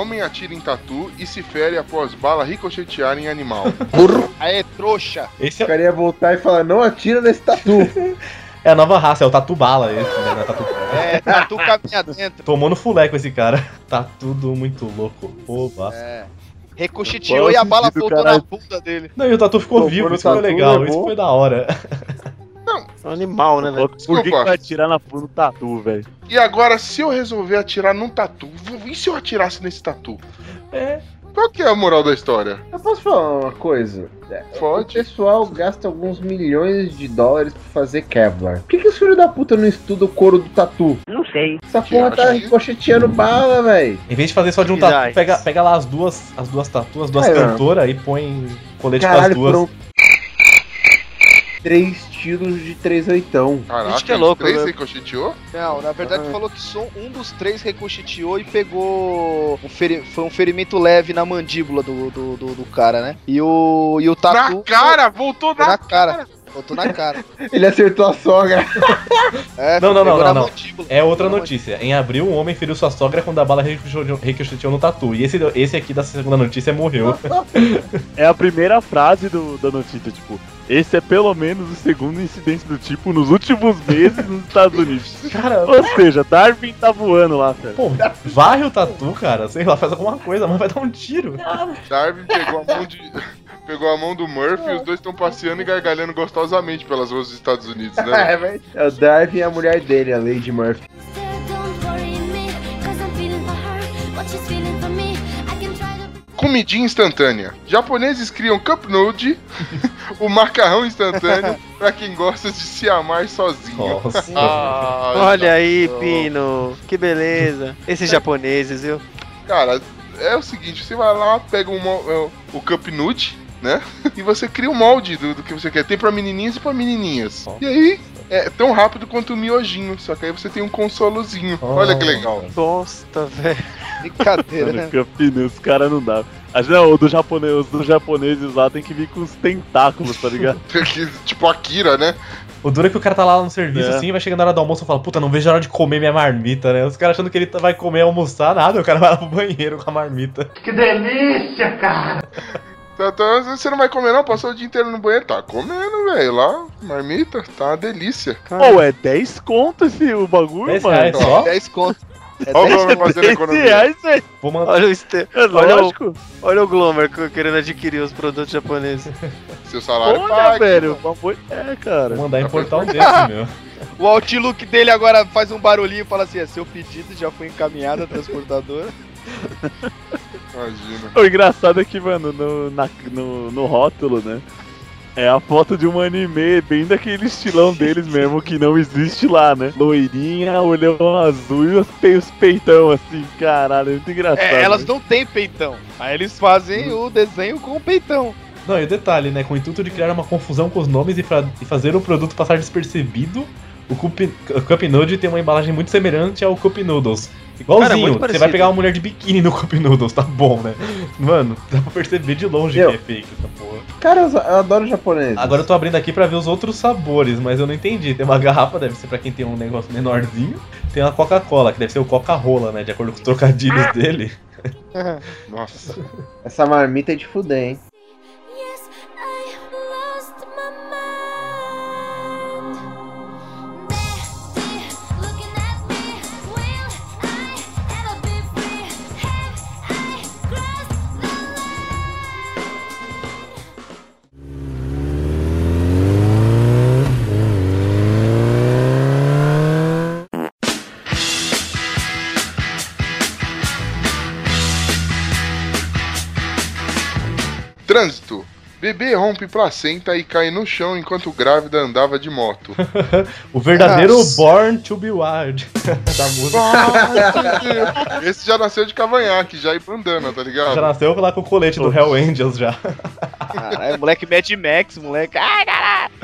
Homem atira em tatu e se fere após bala ricochetear em animal. Aê, trouxa. Esse O é, cara ia voltar e falar, não atira nesse tatu. é a nova raça, é o Tatu Bala esse, né? é Tatu... É, tatu caminha dentro. Tomou no fuleco esse cara. Tá tudo muito louco. Oba. É. É e o a bala voltou na bunda dele. Não, e o Tatu ficou Tomou vivo, isso foi tatu, legal, levou. isso foi da hora. É um animal, né, velho? Por que, vai atirar na no tatu, velho? E agora, se eu resolver atirar num tatu, e se eu atirasse nesse tatu? É. Qual que é a moral da história? Eu posso falar uma coisa? O Pode. pessoal gasta alguns milhões de dólares pra fazer Kevlar. Por que, que os filhos da puta não estudam o couro do tatu? Não sei. Essa porra tá acha que- ricocheteando bala, velho. Em vez de fazer só de um tatu, pega, pega lá as duas, as duas tatuas, as duas cantoras e põe colete com as Caralho, duas. foram três tiros de três oitão. Caraca, Gente que é louco, três né? ricocheteou? Não, na verdade falou que só um dos três ricocheteou e pegou. Um feri- Foi um ferimento leve na mandíbula do, do, do, do cara, né? E o, e o tatu. na cara! Voltou na, na cara. Botou na cara. Ele acertou a sogra. É, Não, não, não, não, não. mandíbula. É outra notícia. Em abril, um homem feriu sua sogra quando a bala ricocheteou no tatu. E esse, esse aqui da segunda notícia morreu. É a primeira frase do, da notícia, tipo, esse é pelo menos o segundo incidente do tipo nos últimos meses nos Estados Unidos. Cara, Ou seja, Darwin tá voando lá, velho. pô, varre o tatu, cara. Sei lá, faz alguma coisa, mas vai dar um tiro. Darwin pegou a mão de. Pegou a mão do Murphy e os dois estão passeando e gargalhando gostosamente pelas ruas dos Estados Unidos, né? é, velho. É o Darwin e a mulher dele, a Lady Murphy. Comidinha instantânea. Japoneses criam cup noodle, o macarrão instantâneo, pra quem gosta de se amar sozinho. Nossa. Ah, Olha aí, não. Pino. Que beleza. Esses japoneses, viu? Cara, é o seguinte, você vai lá, pega um é, o cup noodle, né? E você cria o molde do, do que você quer. Tem pra menininhas e pra menininhas. E aí, é tão rápido quanto o miojinho, só que aí você tem um consolozinho. Olha que legal. Bosta, velho. Brincadeira, né? Os caras não dá. Acho que não, o do japonês, os dos japoneses lá tem que vir com os tentáculos, tá ligado? tipo Akira, né? O duro é que o cara tá lá no serviço É. assim, vai chegando na hora do almoço e fala, puta, não vejo a hora de comer minha marmita, né? Os caras achando que ele tá- vai comer e almoçar, nada, o cara vai lá pro banheiro com a marmita. Tá, tá, você não vai comer não? Passou o dia inteiro no banheiro? Tá comendo, velho. Lá, marmita, tá uma delícia. Pô, é 10 conto esse o bagulho, 10 mano. reais só? 10 conto. É Olha o 10 Glomer fazendo 10 economia. reais, velho. Vou mandar. Olha o, este... É olha, o... lógico. olha o Glomer querendo adquirir os produtos japoneses. Seu salário Olha, paga. velho. boa ideia, cara. Vou mandar importar um desse, meu. O Outlook dele agora faz um barulhinho e fala assim: é, seu pedido já foi encaminhado à transportadora. Imagina. O engraçado é que, mano, no, na- no, no rótulo, né? É a foto de um anime bem daquele estilão deles mesmo, que não existe lá, né? Loirinha, olhão azul e os, pe- os peitão assim, caralho, é muito engraçado. É, elas não têm peitão. Aí eles fazem o desenho com o peitão. Não, e o detalhe, né? Com o intuito de criar uma confusão com os nomes e, e fazer o produto passar despercebido, o Cup, o Cup Noodle tem uma embalagem muito semelhante ao Cup Noodles. Igualzinho, muito você vai pegar uma mulher de biquíni no Cup Noodles, tá bom, né? Mano, dá pra perceber de longe Meu. que é fake essa porra. Cara, eu, eu adoro japonês. Agora eu tô abrindo aqui pra ver os outros sabores, mas eu não entendi. Tem uma garrafa, deve ser pra quem tem um negócio menorzinho. Tem uma Coca-Cola, que deve ser o Coca-Rola, né? De acordo com os trocadilhos dele. Nossa. Essa marmita é de fuder, hein? Trânsito. Bebê rompe placenta e cai no chão enquanto grávida andava de moto. O verdadeiro Nossa. Born to be Wild da música. Nossa, Esse já nasceu de cavanhaque, já e bandana, tá ligado? Já nasceu lá com o colete do Hell Angels já. Caralho, moleque Mad Max, moleque. Ai, caralho.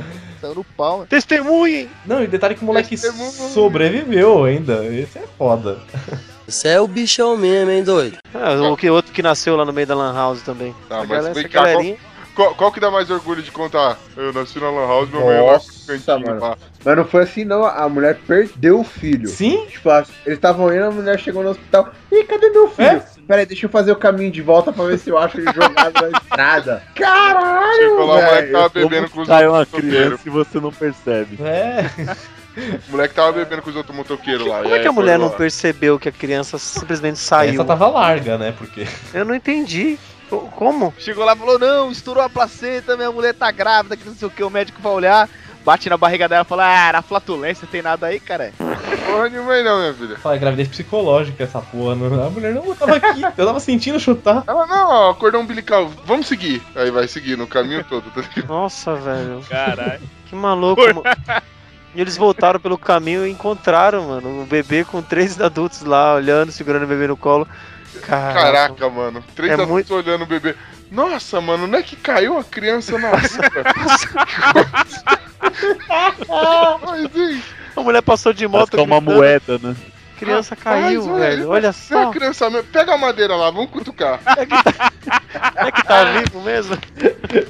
Saiu no pau. mano. Testemunhem! Não, e detalhe que o moleque sobreviveu ainda. Esse é foda. Você é o bichão mesmo, hein, doido? Ah, o que, outro que nasceu lá no meio da Lan House também. Tá, mas galera- vem essa galerinha. qual- qual que dá mais orgulho de contar? Eu nasci na Lan House, minha mãe no cantinho mano. lá. Mas não foi assim, não. A mulher perdeu o filho. Sim? Tipo, eles estavam indo, a mulher chegou no hospital. Ih, cadê meu filho? Peraí, deixa eu fazer o caminho de volta pra ver se eu acho ele jogado na estrada. Caralho! Chegou lá, o moleque tava bebendo uma criança e você não percebe? É. O moleque tava bebendo com os outros motoqueiros lá. Como e é que a mulher lá. não percebeu que a criança simplesmente saiu? Essa tava larga, né? Porque. Eu não entendi. Co- Como? Chegou lá e falou: Não, estourou a placenta, minha mulher tá grávida, que não sei o que. O médico vai olhar, bate na barriga dela e fala: Ah, era flatulência, tem nada aí, cara. Porra nenhuma aí não, minha filha. Fala, gravidez psicológica essa porra. Não, a mulher não eu tava aqui. Eu tava sentindo chutar. Ela, não, ó, cordão umbilical, vamos seguir. Aí vai seguir no caminho todo, tá ligado? Nossa, velho. Caralho. Que maluco, mano. E eles voltaram pelo caminho e encontraram, mano, o bebê com três adultos lá, olhando, segurando o bebê no colo. Caraca. Caraca, mano. Três É adultos muito- olhando o bebê. Nossa, mano, não é que caiu a criança na rua? Mas, hein? A mulher passou de Mas moto. com uma gritando, moeda, né? A criança Rapaz, caiu, olha, velho. Olha É só. a criança mesmo. Pega a madeira lá, vamos cutucar. É que tá vivo mesmo?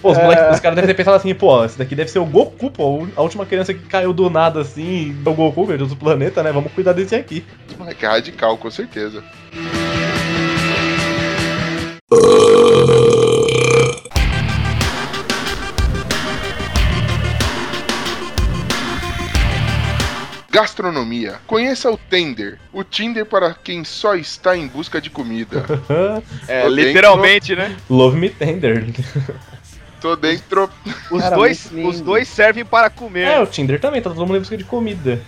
Pô, os, moleques- os caras devem ter pensado assim, pô, esse daqui deve ser o Goku, pô. A última criança que caiu do nada assim, é o Goku, veio outro planeta, né? Vamos cuidar desse aqui. Esse moleque é radical, com certeza. Gastronomia. Conheça o Tender, o Tinder para quem só está em busca de comida. É, Tô literalmente, né? Love Me Tender. Tô dentro. Os, Cara, dois, os dois servem para comer. É, o Tinder também, tá todo mundo em busca de comida.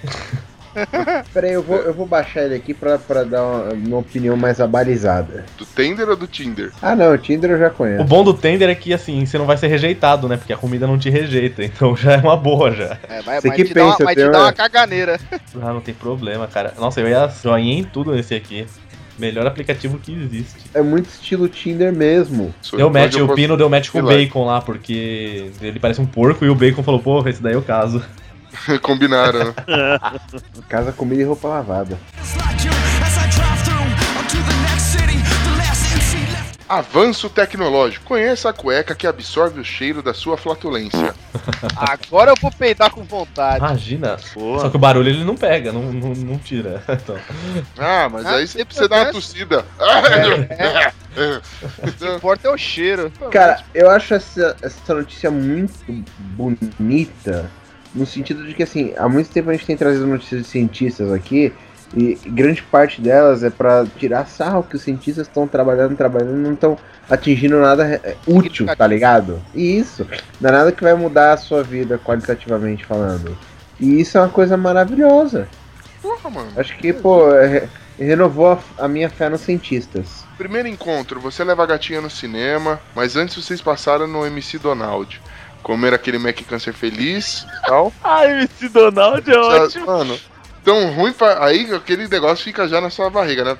Peraí, eu vou, eu vou baixar ele aqui pra, pra dar uma, uma opinião mais abalizada. Do Tender ou do Tinder? Ah, não, o Tinder eu já O conheço. bom do Tender é que, assim, você não vai ser rejeitado, né? Porque a comida não te rejeita, então já é uma boa já. É, vai, Você vai que te dar uma, pensa, vai te tem dar uma- uma caganeira. Ah, não tem problema, cara. Nossa, eu ia joinha em tudo nesse aqui. Melhor aplicativo que existe. É muito estilo Tinder mesmo. Deu match, o Pino deu match com o. Bacon lá, porque ele parece um porco e o Bacon falou, porra, esse daí é o caso. Combinaram, né? Casa, comida e roupa lavada. Avanço tecnológico. Conheça a cueca que absorve o cheiro da sua flatulência. Agora eu vou peidar com vontade. Imagina. Boa. Só que o barulho ele não pega, não, não, não tira. Então, Ah, mas Ah, aí você precisa dar uma tossida. O que importa é o cheiro. Cara, eu acho essa, essa notícia muito bonita, no sentido de que, assim, há muito tempo a gente tem trazido notícias de cientistas aqui, e grande parte delas é pra tirar sarro que os cientistas estão trabalhando, trabalhando e não estão atingindo nada é, útil, tá ligado? E isso, não é nada que vai mudar a sua vida qualitativamente falando. E isso é uma coisa maravilhosa. Porra, mano. Acho que, pô, é- renovou a, a minha fé nos cientistas. Primeiro encontro, você leva a gatinha no cinema, mas antes vocês passaram no MC Donald. Comer aquele Mac Câncer feliz e tal. Ai, esse Donald é ótimo. Mano, tão ruim pra. Aí aquele negócio fica já na sua barriga, né?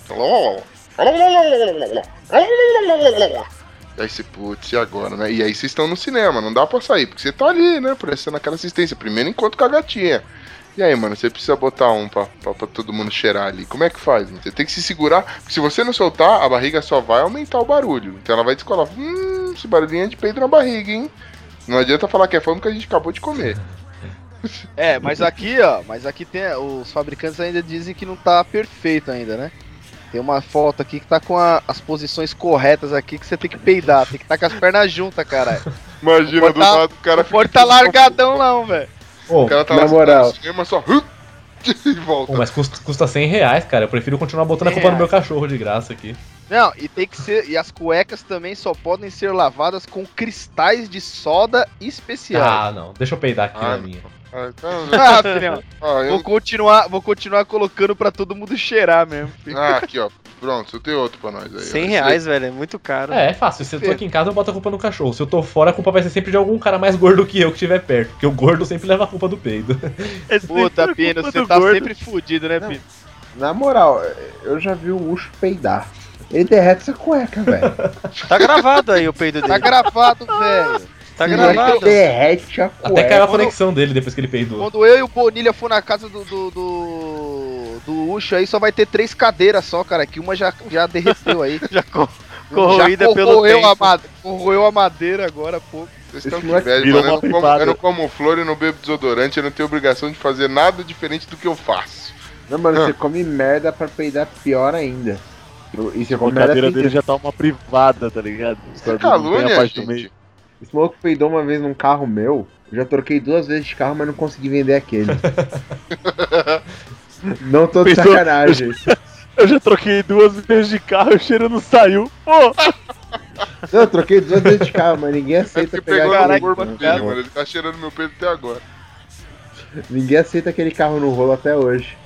E aí você, putz, e agora, né? E aí vocês estão no cinema, não dá pra sair, porque você tá ali, né? Prestando aquela assistência. Primeiro encontro com a gatinha. E aí, mano, você precisa botar um pra, pra, pra todo mundo cheirar ali. Como é que faz? mano? Você tem que se segurar, porque se você não soltar, a barriga só vai aumentar o barulho. Então ela vai descolar. Hum, esse barulhinho é de peido na barriga, hein? Não adianta falar que é fome que a gente acabou de comer. É, mas aqui, ó, mas aqui tem. Os fabricantes ainda dizem que não tá perfeito ainda, né? Tem uma foto aqui que tá com a- as posições corretas aqui que você tem que peidar, tem que estar com as pernas juntas, caralho. Imagina, do tá- lado o cara Não pode tá largadão, não, velho. O cara tá Na lá moral. cinema só. E volta. pô, mas custa, custa 100 reais, cara. Eu prefiro continuar botando a 100 culpa no meu cachorro de graça aqui. Não, e tem que ser. E as cuecas também só podem ser lavadas com cristais de soda especiais. Ah, não. Deixa eu peidar aqui Ah, na minha. Ah, então, Ah, filhão. eu- Vou continuar, vou continuar colocando pra todo mundo cheirar mesmo. filho. Ah, aqui, ó. Pronto, eu tenho outro pra nós aí. ó. 100 Esse reais, velho, é muito caro. É, é fácil. Se eu tô aqui em casa, eu boto a culpa no cachorro. Se eu tô fora, a culpa vai ser sempre de algum cara mais gordo que eu que estiver perto. Porque o gordo sempre leva a culpa do peido. É Puta, Pino, você tá gordo. sempre fudido, né, Pino? Na moral, eu já vi o Ucho peidar. Ele derrete essa cueca, velho. Tá gravado aí o peido Tá dele. gravado, velho. Tá Ele gravado. derrete a cueca. Até caiu a conexão dele depois que ele peidou. Quando eu e o Bonilha for na casa do. do. do, do Ucho aí, só vai ter três cadeiras só, cara. Que uma já, já derreteu aí. Já co- corroída já pelo corroeu a, tempo. made- corroeu a madeira agora há pouco. Vocês estão moleque velho. Eu não, como, eu não como flor, eu não bebo desodorante, eu não tenho obrigação de fazer nada diferente do que eu faço. Não, mano, Ah. você come merda pra peidar pior ainda. E você A cadeira dele fedida. já tá uma privada, tá ligado? Isso é calúnia, parte do gente. meio. Esse maluco peidou uma vez num carro meu. Eu já troquei duas vezes de carro, mas não consegui vender aquele. não tô de Peidou- sacanagem. Eu já troquei duas vezes de carro e o cheiro não saiu. Pô! Não, eu troquei duas vezes de carro, mas ninguém É aceita porque pegar pegou aquele... no corpo no dele, rolo. mano. Ele tá cheirando meu peito até agora. Ninguém aceita aquele carro no rolo até hoje.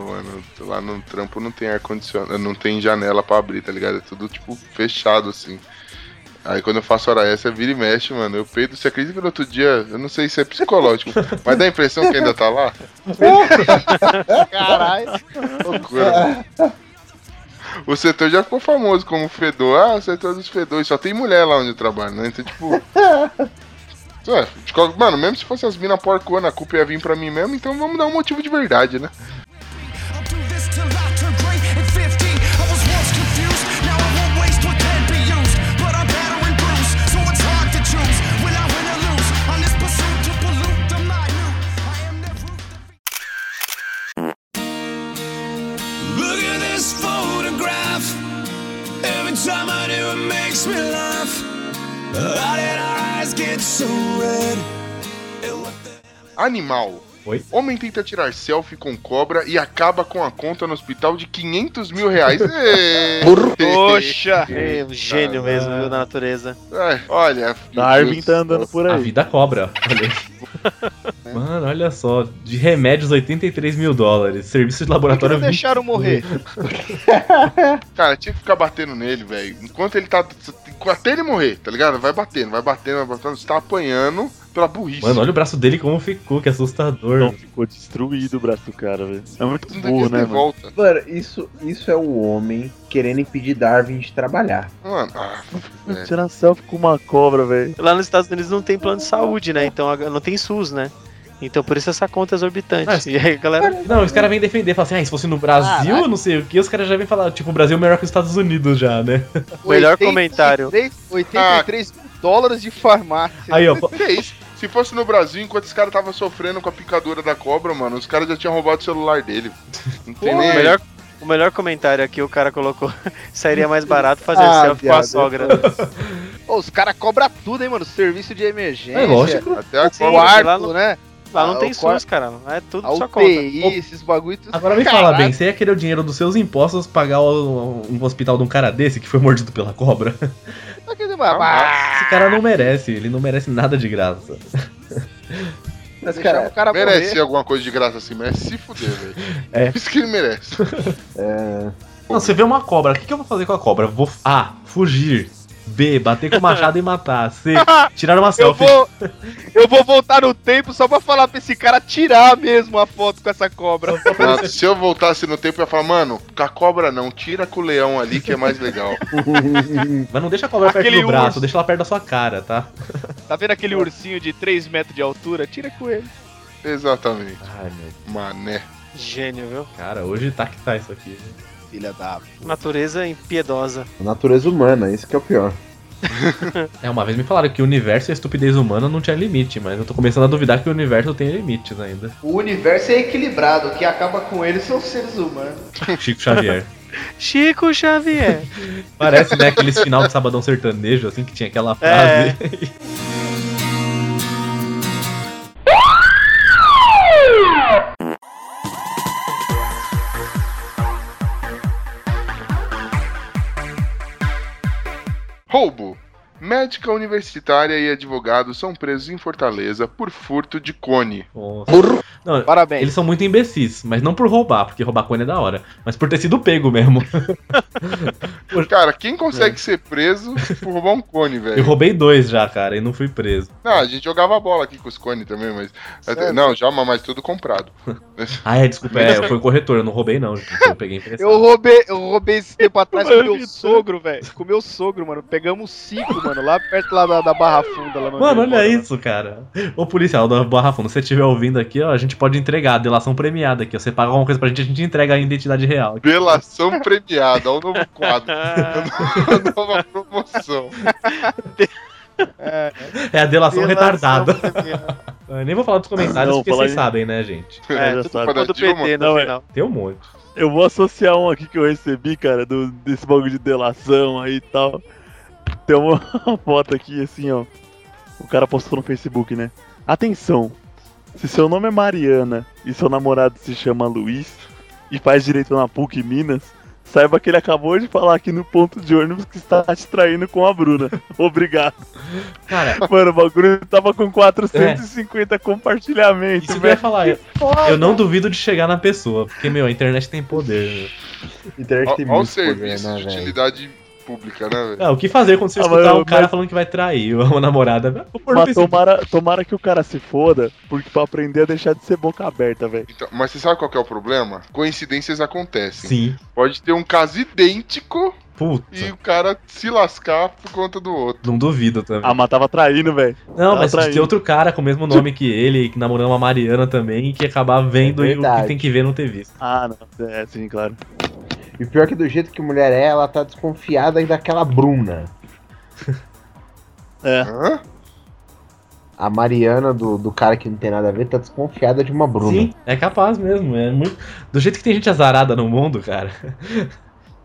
Mano, lá no trampo não tem ar-condicionado, não tem janela pra abrir, tá ligado? É tudo, tipo, fechado, assim. Aí quando eu faço hora essa, vira e mexe, mano. Eu peido, você acredita que no outro dia, eu não sei se é psicológico, mas dá a impressão que ainda tá lá? Caralho. Loucura, mano. O setor já ficou famoso como fedor. Ah, o setor dos fedores. Só tem mulher lá onde eu trabalho, né? Então, tipo. Mano, mesmo se fosse as minas porcona, a culpa ia vir pra mim mesmo, então vamos dar um motivo de verdade, né? Every time I do, it makes me laugh. How did our eyes get so red? Animal. Oi? Homem tenta tirar selfie com cobra e acaba com a conta no hospital de 500 mil reais. Poxa. É um gênio mesmo, viu, da natureza. É, olha. Darwin tá andando por A aí. vida cobra. Olha aí. Mano, olha só. De remédios, 83 mil dólares. Serviço de Por que laboratório, não 20 deixaram morrer? Cara, tinha que ficar batendo nele, velho. Enquanto ele tá. Até ele morrer, tá ligado? Vai batendo, vai batendo, vai batendo. Você tá apanhando pela burrice. Mano, olha o braço dele como ficou, que assustador. Não, ficou destruído o braço do cara, velho. É muito não burro, né, mano? volta. Mano, isso, isso é o homem querendo impedir Darwin de trabalhar. Mano, ah, é. Tirar selfie com uma cobra, velho. Lá nos Estados Unidos não tem plano de saúde, né? Então não tem SUS, né? Então por isso essa conta é exorbitante. Mas- E aí galera. Não, os caras vêm defender, falam assim, ah, se fosse no Brasil, Caralho. não sei o que, os caras já vêm falar, tipo, o Brasil é melhor que os Estados Unidos já, né? Melhor comentário. 83 dólares de farmácia. Aí, ó, Que isso? Se fosse no Brasil, enquanto esse cara tava sofrendo com a picadura da cobra, mano, os caras já tinham roubado o celular dele. Não tem O nem. melhor, o melhor comentário aqui o cara colocou: sairia mais barato fazer Ah, selfie com a sogra. Ô, os caras cobram tudo, hein, mano? Serviço de emergência. é lógico. Até a Sim, cobra. lá Quarto, no- né? Lá não Ah, tem SUS, cara. É tudo A sua conta. Esses bagulho. tudo- Agora me fala bem, você ia querer o dinheiro dos seus impostos pagar o- um hospital de um cara desse que foi mordido pela cobra? Babá. Esse cara não merece, ele não merece nada de graça. Mas, cara, o cara Merece morrer. alguma coisa de graça assim, merece se fuder, velho. É. Isso que ele merece. é... Não, você vê uma cobra, o que, que eu vou fazer com a cobra? Vou A. Fugir. B. Bater com o machado e matar. C. Tirar uma Eu selfie. vou, eu vou voltar no tempo só pra falar pra esse cara tirar mesmo a foto com essa cobra. Não, se eu voltasse no tempo, eu ia falar, mano, com a cobra não, tira com o leão ali que é mais legal. Mas não deixa a cobra perto Aquele do braço, urso. deixa ela perto da sua cara, tá? Tá vendo aquele ursinho de 3 metros de altura? Tira com ele. Exatamente. Ai, meu. Mané. Gênio, viu? Cara, hoje tá que tá isso aqui. Filha da. Natureza impiedosa. Natureza humana, isso que é o pior. É, uma vez me falaram que o universo e a estupidez humana não tinha limite, mas eu tô começando a duvidar que o universo tem limites ainda. O universo é equilibrado, o que acaba com ele são os seres humanos. Chico Xavier. Chico Xavier. Parece, né, aqueles final de Sabadão Sertanejo, assim, que tinha aquela frase. Roubo. Médica universitária e advogado são presos em Fortaleza por furto de cone. Nossa. Burro. Não, Parabéns. eles são muito imbecis, mas não por roubar, porque roubar cone é da hora, mas por ter sido pego mesmo. Cara, quem consegue ser preso por roubar um cone, Eu velho? roubei dois já, cara, e não fui preso. Não, a gente jogava bola aqui com os cones também, mas. não, já, mas tudo comprado. Ah, é, desculpa, é, foi o corretor, eu não roubei não, eu peguei emprestado. Eu roubei, eu roubei esse tempo atrás com meu sogro, velho. Com meu sogro, mano. Pegamos cinco, mano, lá perto lá da, da Barra Funda. Lá no Mano, olha mora, isso, cara. Ô policial da Barra Funda, se você estiver ouvindo aqui, ó, gente pode entregar a delação premiada aqui. Você paga alguma coisa pra gente, a gente entrega a identidade real. Delação premiada, olha o novo quadro. A nova promoção. É a delação Delação retardada. premiada. Eu nem vou falar dos comentários, Não, porque vocês em- sabem, né, gente? É, já tudo sabe. do? PT no Não, é-. Tem um monte. Eu vou associar um aqui que eu recebi, cara, do, desse bagulho de delação aí e tal. Tem uma foto aqui, assim, ó. O cara postou no Facebook, né? Atenção! Se seu nome é Mariana e seu namorado se chama Luiz e faz direito na PUC Minas, saiba que ele acabou de falar aqui no ponto de ônibus que está te traindo com a Bruna. Obrigado. Cara, Mano, o bagulho tava com 450 compartilhamentos, isso que eu ia velho. falar. Eu, eu não duvido de chegar na pessoa, porque, meu, a internet tem poder. meu. Internet tem o muito poder, serviço né, de velho? Pública, né, velho? Ah, o que fazer quando você Ah, escutar mas- um cara mas- falando que vai trair uma namorada? Mas tomara, tomara que o cara se foda, porque pra aprender a deixar de ser boca aberta, velho. Então, mas você sabe qual que é o problema? Coincidências acontecem. Sim. Pode ter um caso idêntico Puta, e o cara se lascar por conta do outro. não duvido também. Ah, mas tava traindo, velho. Não, Tá mas traindo. tem outro cara com o mesmo nome que ele, que namorando uma Mariana também, e que acabar vendo É e o que tem que ver não ter visto. Ah, não. É, sim, claro. E pior é que do jeito que mulher é, ela tá desconfiada ainda daquela Bruna. É. Hã? A Mariana do, do cara que não tem nada a ver tá desconfiada de uma Bruna. Sim, é capaz mesmo. É muito... Do jeito que tem gente azarada no mundo, cara.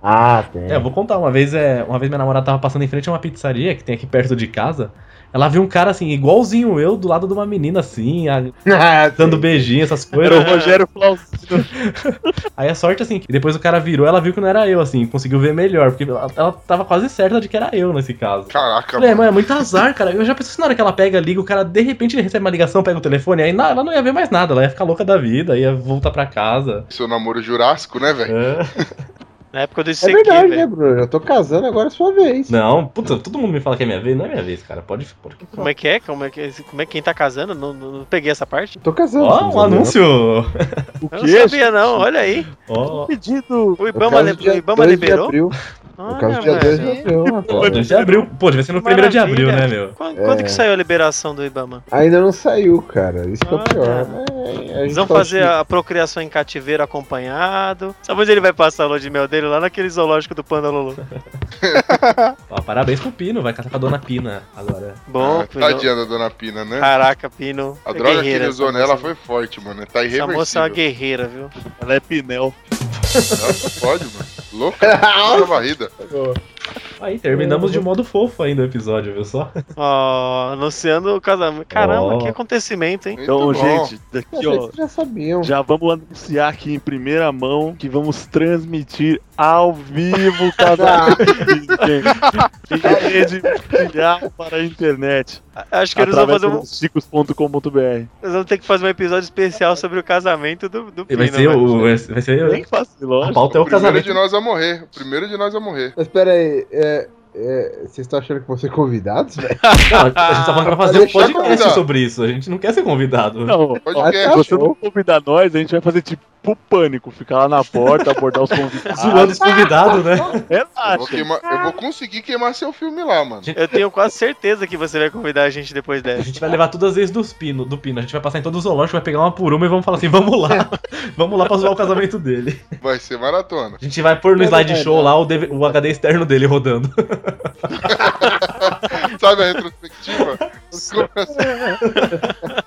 Ah, tem. É, eu vou contar. Uma vez, é, uma vez minha namorada tava passando em frente a uma pizzaria que tem aqui perto de casa. Ela viu um cara assim, igualzinho eu, do lado de uma menina assim, a- Ah, dando beijinho, essas Era o coisas. Rogério Flauzino. Aí a sorte, assim, que depois o cara virou, ela viu que não era eu, assim, conseguiu ver melhor, porque ela, ela tava quase certa de que era eu nesse caso. Caraca, Falei, mano. mano, é muito azar, cara. Eu já pensei assim, na hora que ela pega, liga, o cara de repente recebe uma ligação, pega o telefone, aí não, ela não ia ver mais nada, ela ia ficar louca da vida, ia voltar pra casa. Seu namoro jurássico, né, velho? É. Na época do É ICQ, verdade, né. Bruno? Eu tô casando agora é sua vez. Não, puta, todo mundo me fala que é minha vez, não é minha vez, cara. Pode. pode... Como é que é? Como é que, como é que quem tá casando? Não, não, não peguei essa parte. Tô casando. Ó, você um anúncio! O Eu não sabia não, olha aí. Ó, Pedido. O? Ibama, dia o Ibama 2 de liberou? Olha, caso, dia 2 de abril. rapaz. 2 de abril. Pô, devia ser no primeiro de abril, né, meu? Quando, quando É. que saiu a liberação do Ibama? Ainda não saiu, cara. Isso que é pior. É, a Eles vão fazer assim, a procriação em cativeiro acompanhado. Sabe onde ele vai passar a lua de mel dele? Lá naquele zoológico do Panda Lulu. Ó, parabéns pro Pino, vai casar com a dona Pina agora. Bom, Ah, Pino. Tadinha da dona Pina, né? Caraca, Pino. A é droga que ele usou essa nela foi forte, mano. Tá Essa moça é uma irreversível. guerreira, viu? Ela é Pinel. Nossa, pode, mano. Louca. Louca varrida. Aí, terminamos de modo fofo ainda o episódio, viu só? Ó, anunciando o casamento. Caramba, Ó. que acontecimento, hein? Então, Muito bom. gente, daqui, ó. já sabiam. Já vamos anunciar aqui em primeira mão que vamos transmitir ao vivo o casamento. em rede mundial para a internet. Acho que eles vão fazer um. chicos.com.br. Eles vão ter que fazer um episódio especial sobre o casamento do, do Pino. Vai ser velho. o. Vai ser- ser Bem fácil, a lógico. pauta é o O primeiro casamento. de nós a morrer. O primeiro de nós a morrer. Mas pera aí, é, é, vocês estão achando que vão ser convidados, velho? Não, a gente tá falando vai fazer um podcast convidar. sobre isso. A gente não quer ser convidado. Não, Pode ó, se você não convidar nós, a gente vai fazer tipo pânico, ficar lá na porta, abordar os convidados. Zoando os convidados, né? Eu vou, Relaxa. queimar- eu vou conseguir queimar seu filme lá, mano. Eu tenho quase certeza que você vai convidar a gente depois A dessa. gente vai levar todas as vezes dos pino, do Pino. A gente vai passar em todos os zoológicos, vai pegar uma por uma e vamos falar assim: vamos lá. vamos lá pra zoar o casamento dele. Vai ser maratona. A gente vai pôr no slideshow lá o, DV o HD externo dele rodando. Sabe a retrospectiva? Começa-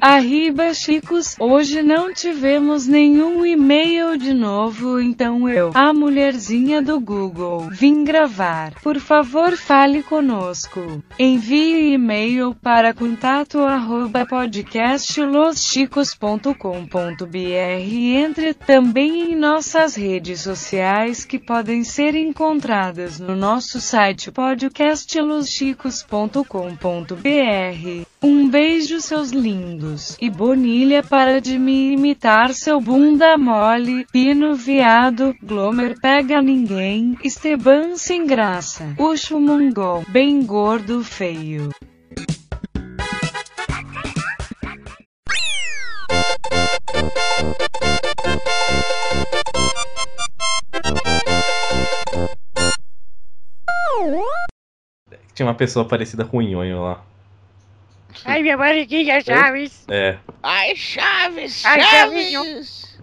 Arriba Chicos, hoje não tivemos nenhum e-mail de novo, então eu, a mulherzinha do Google, vim gravar. Por favor, fale conosco. Envie e-mail para contato arroba podcastloschicos.com.br e entre também em nossas redes sociais que podem ser encontradas no nosso site podcastloschicos.com.br. Um beijo, seus lindos. E Bonilha para de me imitar, seu bunda mole. Pino viado, Glomer pega ninguém. Esteban sem graça. Ucho mongol, bem gordo feio. Tinha uma pessoa parecida com o Nhonho lá. Ai, minha barriguinha, Chaves. É. Ai, Chaves, Ai, Chaves.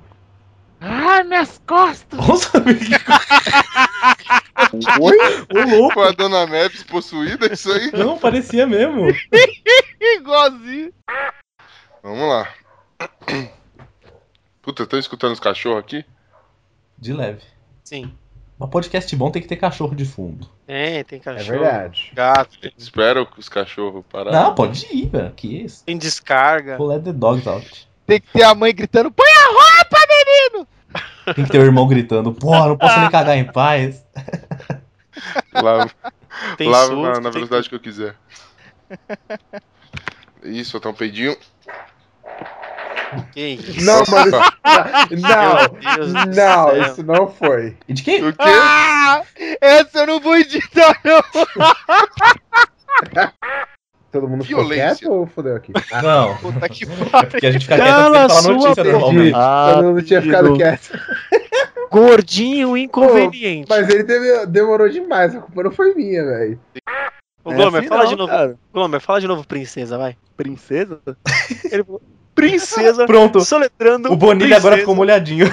Ai, minhas costas. Nossa, Oi? Ô, louco. Foi a Dona Maps possuída, isso aí? Não, parecia mesmo. Igualzinho. Vamos lá. Puta, estão escutando os cachorros aqui? De leve. Sim. Mas podcast bom tem que ter cachorro de fundo. É, tem cachorro. verdade. Gato. Espero os cachorros pararem. Não, pode ir, velho. Que isso. Tem descarga. Vou let the dogs out. Tem que ter a mãe gritando: põe a roupa, menino! Tem que ter o irmão gritando, porra, não posso nem cagar em paz. Lavo, Tem lavo susto, na, na tem velocidade que eu quiser. Isso, soltar um peidinho. Que isso? Não, mano. Não, não, isso não foi. E de quem? Ah, essa eu não vou editar, não. Todo mundo ficou Violência. quieto ou fodeu aqui? Não. Puta que É porque a gente fica quieto Cala de falar notícia normalmente. Ah, Todo mundo tinha ficado filho. quieto. Gordinho inconveniente. Mas ele teve- demorou demais, a culpa não foi minha, velho. Ô, Glomer, assim fala não, de novo. cara. Glomer, fala de novo princesa, vai. Princesa? Ele falou, princesa Pronto. soletrando. O Bonilha agora ficou molhadinho.